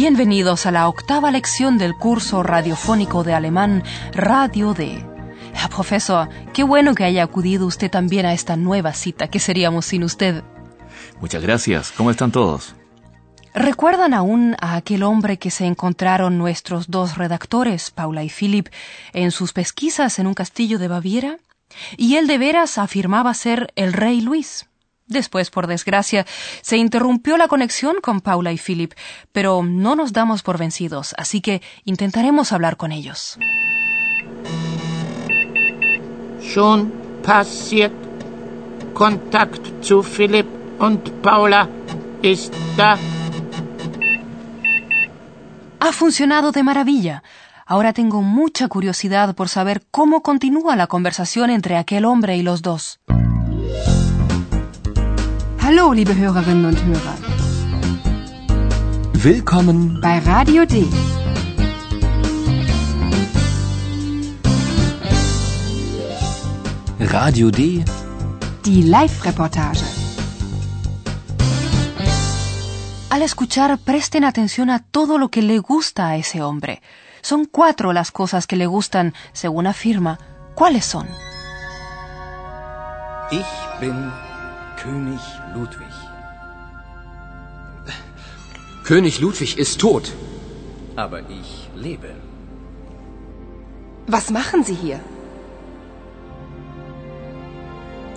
Bienvenidos a la octava lección del curso radiofónico de alemán Radio D. Ah, profesor, qué bueno que haya acudido usted también a esta nueva cita. ¿Qué seríamos sin usted? Muchas gracias. ¿Cómo están todos? ¿Recuerdan aún a aquel hombre que se encontraron nuestros dos redactores, Paula y Philip, en sus pesquisas en un castillo de Baviera? Y él de veras afirmaba ser el rey Luis. Después, por desgracia, se interrumpió la conexión con Paula y Philip, pero no nos damos por vencidos, así que intentaremos hablar con ellos. Schon passiert. Kontakt zu Philipp und Paula ist da. Ha funcionado de maravilla. Ahora tengo mucha curiosidad por saber cómo continúa la conversación entre aquel hombre y los dos. Hallo, liebe Hörerinnen und Hörer. Willkommen bei Radio D. Radio D. Die Live-Reportage. Al escuchar, presten atención a todo lo que le gusta a ese hombre. Son cuatro las cosas que le gustan, según afirma. ¿Cuáles son? Ich bin König Ludwig. König Ludwig ist tot. Aber ich lebe. Was machen Sie hier?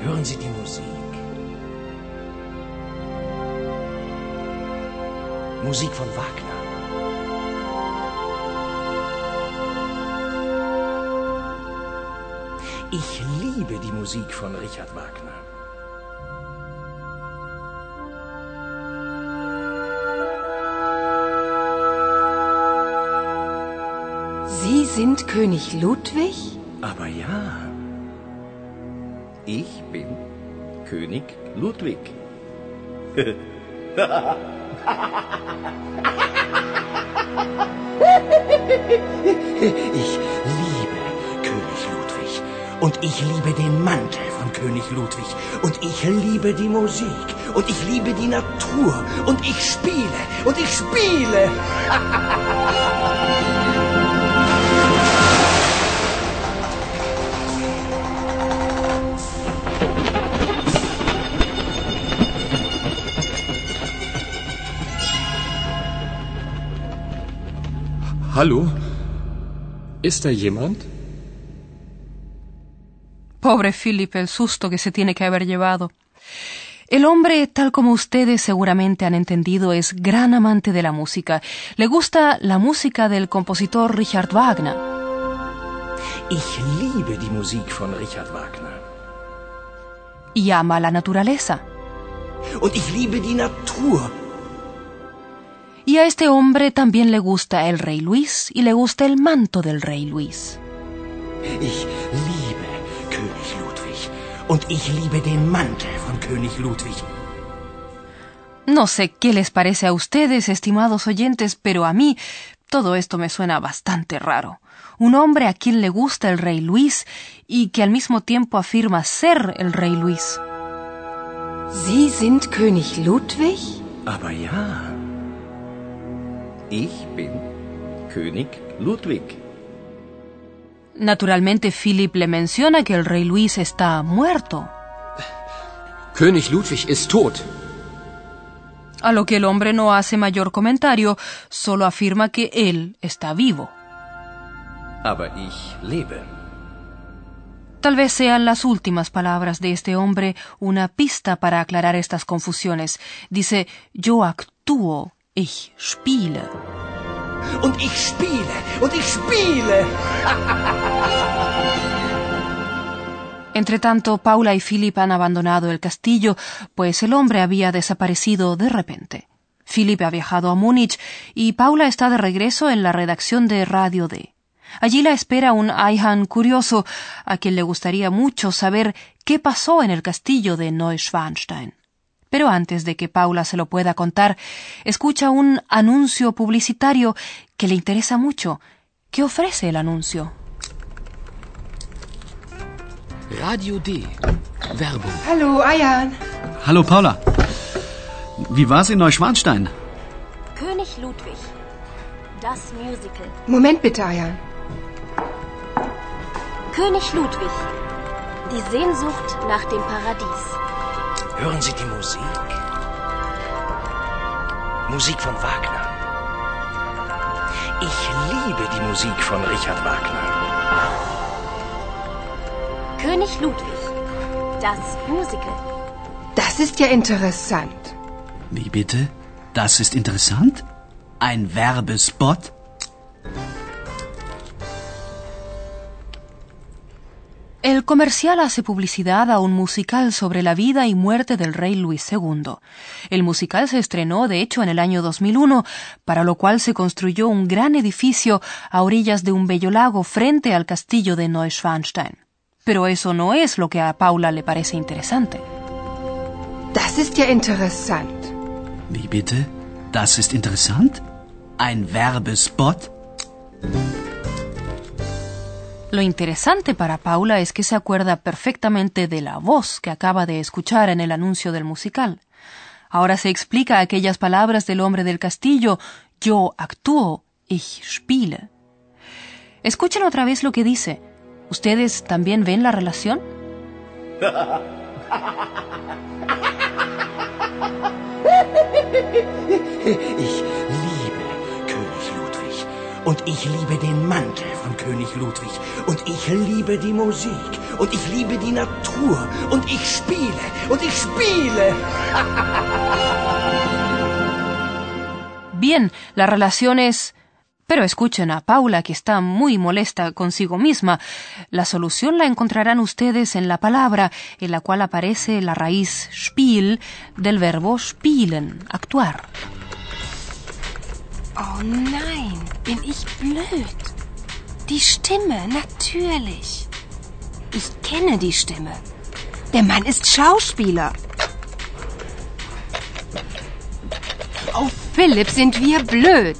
Hören Sie die Musik. Musik von Wagner. Ich liebe die Musik von Richard Wagner. Sind König Ludwig? Aber ja. Ich bin König Ludwig. ich liebe König Ludwig. Und ich liebe den Mantel von König Ludwig. Und ich liebe die Musik. Und ich liebe die Natur. Und ich spiele. Und ich spiele. Hallo? Ist da jemand? Pobre Philip, el susto que se tiene que haber llevado. El hombre, tal como ustedes seguramente han entendido, es gran amante de la música. Le gusta la música del compositor Richard Wagner. Ich liebe die Musik von Richard Wagner. Y ama la naturaleza. Und ich liebe die Natur. Y a este hombre también le gusta el rey Luis y le gusta el manto del rey Luis. Ich liebe König Ludwig. Und ich liebe den Mantel von König Ludwig. No sé qué les parece a ustedes, estimados oyentes, pero a mí todo esto me suena bastante raro. Un hombre a quien le gusta el rey Luis y que al mismo tiempo afirma ser el rey Luis. Sie sind König Ludwig? Aber ja. Ich bin König Ludwig. Naturalmente, Philip le menciona que el rey Luis está muerto. König Ludwig ist tot. A lo que el hombre no hace mayor comentario, solo afirma que él está vivo. Aber ich lebe. Tal vez sean las últimas palabras de este hombre una pista para aclarar estas confusiones. Dice, yo actúo, ich spiele. Und ich spiele. Und ich spiele. Entretanto, Paula y Philip han abandonado el castillo, pues el hombre había desaparecido de repente. Philip ha viajado a Múnich y Paula está de regreso en la redacción de Radio D. Allí la espera un Ayhan curioso, a quien le gustaría mucho saber qué pasó en el castillo de Neuschwanstein. Pero antes de que Paula se lo pueda contar, escucha un anuncio publicitario que le interesa mucho. ¿Qué ofrece el anuncio? Radio D. Werbung. Hallo, Ayan. Hallo Paula. Wie war's in Neuschwanstein? König Ludwig. Das Musical. Moment bitte, Ayan. König Ludwig. Die Sehnsucht nach dem Paradies. Hören Sie die Musik? Musik von Wagner. Ich liebe die Musik von Richard Wagner. König Ludwig. Das Musical. Das ist ja interessant. Wie bitte? Das ist interessant? Ein Werbespot? El comercial hace publicidad a un musical sobre la vida y muerte del rey Luis II. El musical se estrenó, de hecho, en el año 2001, para lo cual se construyó un gran edificio a orillas de un bello lago frente al castillo de Neuschwanstein. Pero eso no es lo que a Paula le parece interesante. Das ist ja interessant. Wie bitte? Das ist interessant? Ein Werbespot? Lo interesante para Paula es que se acuerda perfectamente de la voz que acaba de escuchar en el anuncio del musical. Ahora se explica aquellas palabras del hombre del castillo, yo actúo, ich spiele. Escuchen otra vez lo que dice. ¿Ustedes también ven la relación? Ich. Und ich liebe den Mantel von König Ludwig. Und ich liebe die Musik. Und ich liebe die Natur. Und ich spiele. Und ich spiele. Bien, la relación es... Pero escuchen a Paula, que está muy molesta consigo misma. La solución la encontrarán ustedes en la palabra en la cual aparece la raíz spiel del verbo spielen, actuar. Oh nein, bin ich blöd. Die Stimme, natürlich. Ich kenne die Stimme. Der Mann ist Schauspieler. Oh, Philipp, sind wir blöd.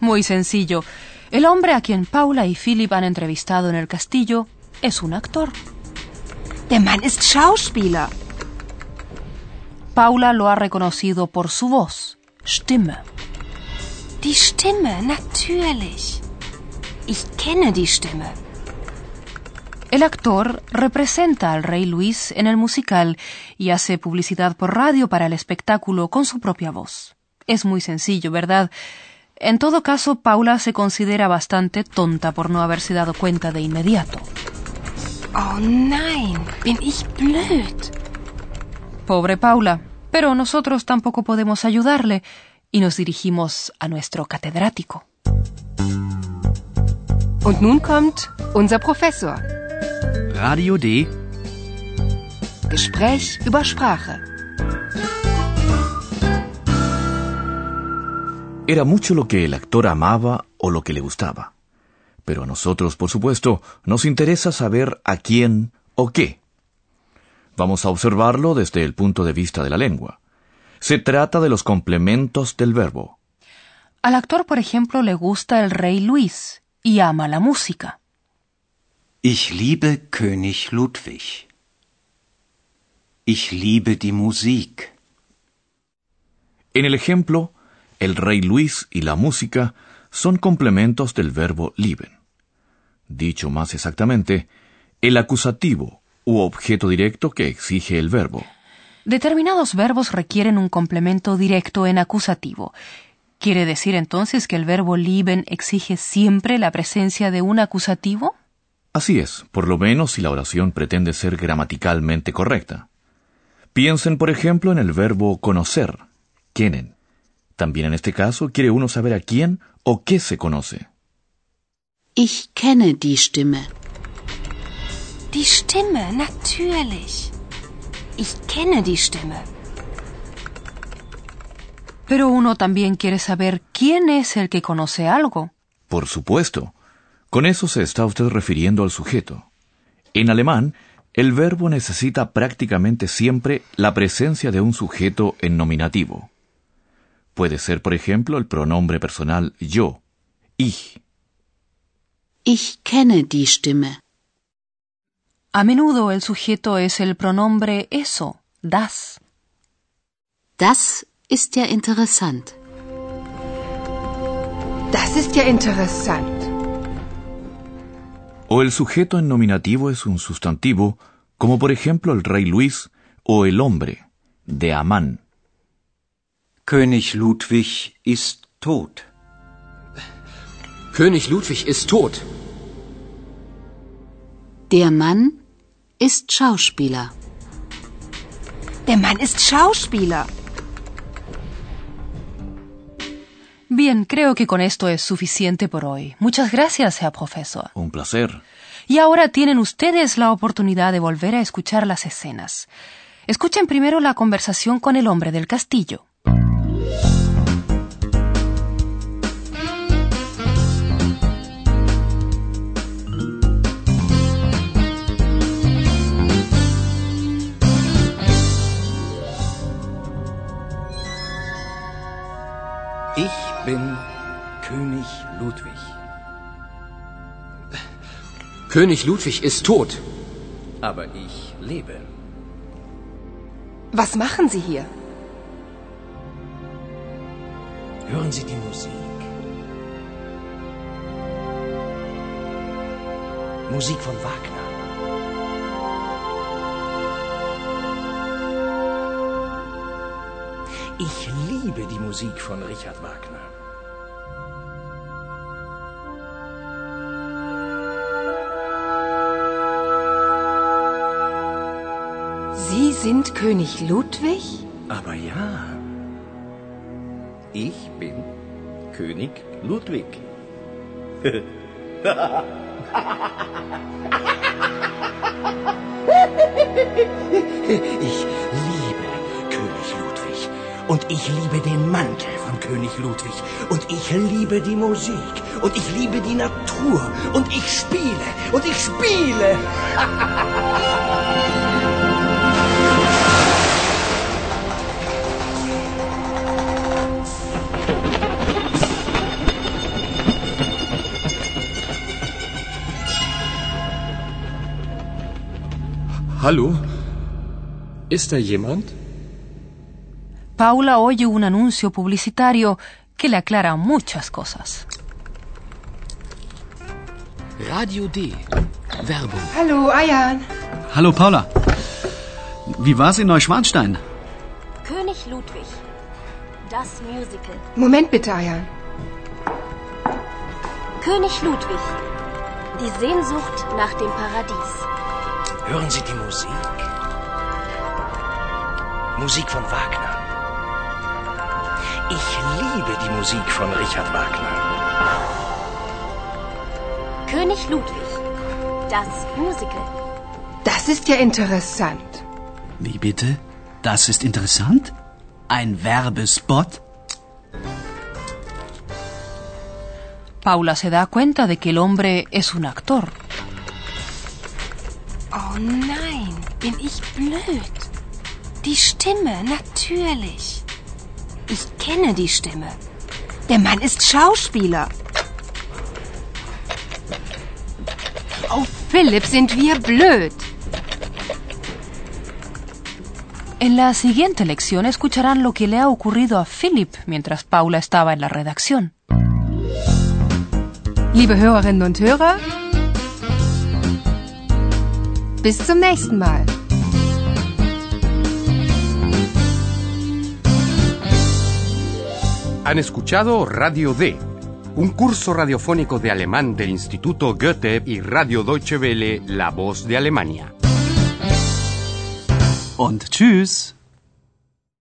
Muy sencillo. El hombre a quien Paula y Philip han entrevistado en el castillo es un actor. Der Mann ist Schauspieler. Paula lo ha reconocido por su voz, Stimme. Die Stimme, natürlich. Ich kenne die Stimme. El actor representa al rey Luis en el musical y hace publicidad por radio para el espectáculo con su propia voz. Es muy sencillo, ¿verdad? En todo caso, Paula se considera bastante tonta por no haberse dado cuenta de inmediato. Oh nein, bin ich blöd. Pobre Paula, pero nosotros tampoco podemos ayudarle y nos dirigimos a nuestro catedrático. Und nun kommt unser Professor. Radio D. Gespräch über Sprache. Era mucho lo que el actor amaba o lo que le gustaba. Pero a nosotros, por supuesto, nos interesa saber a quién o qué. Vamos a observarlo desde el punto de vista de la lengua. Se trata de los complementos del verbo. Al actor, por ejemplo, le gusta el rey Luis y ama la música. Ich liebe König Ludwig. Ich liebe die Musik. En el ejemplo, el rey Luis y la música son complementos del verbo lieben. Dicho más exactamente, el acusativo u objeto directo que exige el verbo. Determinados verbos requieren un complemento directo en acusativo. ¿Quiere decir entonces que el verbo lieben exige siempre la presencia de un acusativo? Así es, por lo menos si la oración pretende ser gramaticalmente correcta. Piensen, por ejemplo, en el verbo conocer, kennen. También en este caso quiere uno saber a quién o qué se conoce. Ich kenne die Stimme. Die Stimme, natürlich. Ich kenne die Stimme. Pero uno también quiere saber quién es el que conoce algo. Por supuesto. Con eso se está usted refiriendo al sujeto. En alemán, el verbo necesita prácticamente siempre la presencia de un sujeto en nominativo. Puede ser, por ejemplo, el pronombre personal yo, ich. Ich kenne die Stimme. A menudo el sujeto es el pronombre eso, das. Das ist ja interessant. Das ist ja interessant. O el sujeto en nominativo es un sustantivo, como por ejemplo el rey Luis o el hombre, de Amán. König Ludwig ist tot. König Ludwig ist tot. Der Mann ist Schauspieler. Der Mann ist Schauspieler. Bien, creo que con esto es suficiente por hoy. Muchas gracias, Herr Profesor. Un placer. Y ahora tienen ustedes la oportunidad de volver a escuchar las escenas. Escuchen primero la conversación con el hombre del castillo. Ich bin König Ludwig. König Ludwig ist tot. Aber ich lebe. Was machen Sie hier? Hören Sie die Musik. Musik von Wagner. Ich liebe die Musik von Richard Wagner. Sie sind König Ludwig? Aber ja, ich bin König Ludwig. Ich. Und ich liebe den Mantel von König Ludwig. Und ich liebe die Musik. Und ich liebe die Natur. Und ich spiele. Und ich spiele. Hallo? Ist da jemand? Paula oye un anuncio publicitario que le aclara muchas cosas. Radio D. Werbung. Hallo, Ayan. Hallo Paula. Wie war's in Neuschwanstein? König Ludwig. Das Musical. Moment bitte, Ayan. König Ludwig. Die Sehnsucht nach dem Paradies. Hören Sie die Musik. Musik von Wagner. Ich liebe die Musik von Richard Wagner. König Ludwig. Das Musical. Das ist ja interessant. Wie bitte? Das ist interessant? Ein Werbespot? Paula se da cuenta de que el hombre es un actor. Oh nein, bin ich blöd. Die Stimme, natürlich. Ich kenne die Stimme. Der Mann ist Schauspieler. Oh, Philipp, sind wir blöd. En la siguiente lección escucharán lo que le ha ocurrido a Philip mientras Paula estaba en la redacción. Liebe Hörerinnen und Hörer, bis zum nächsten Mal. Han escuchado Radio D, un curso radiofónico de alemán del Instituto Goethe y Radio Deutsche Welle, La Voz de Alemania. Und tschüss.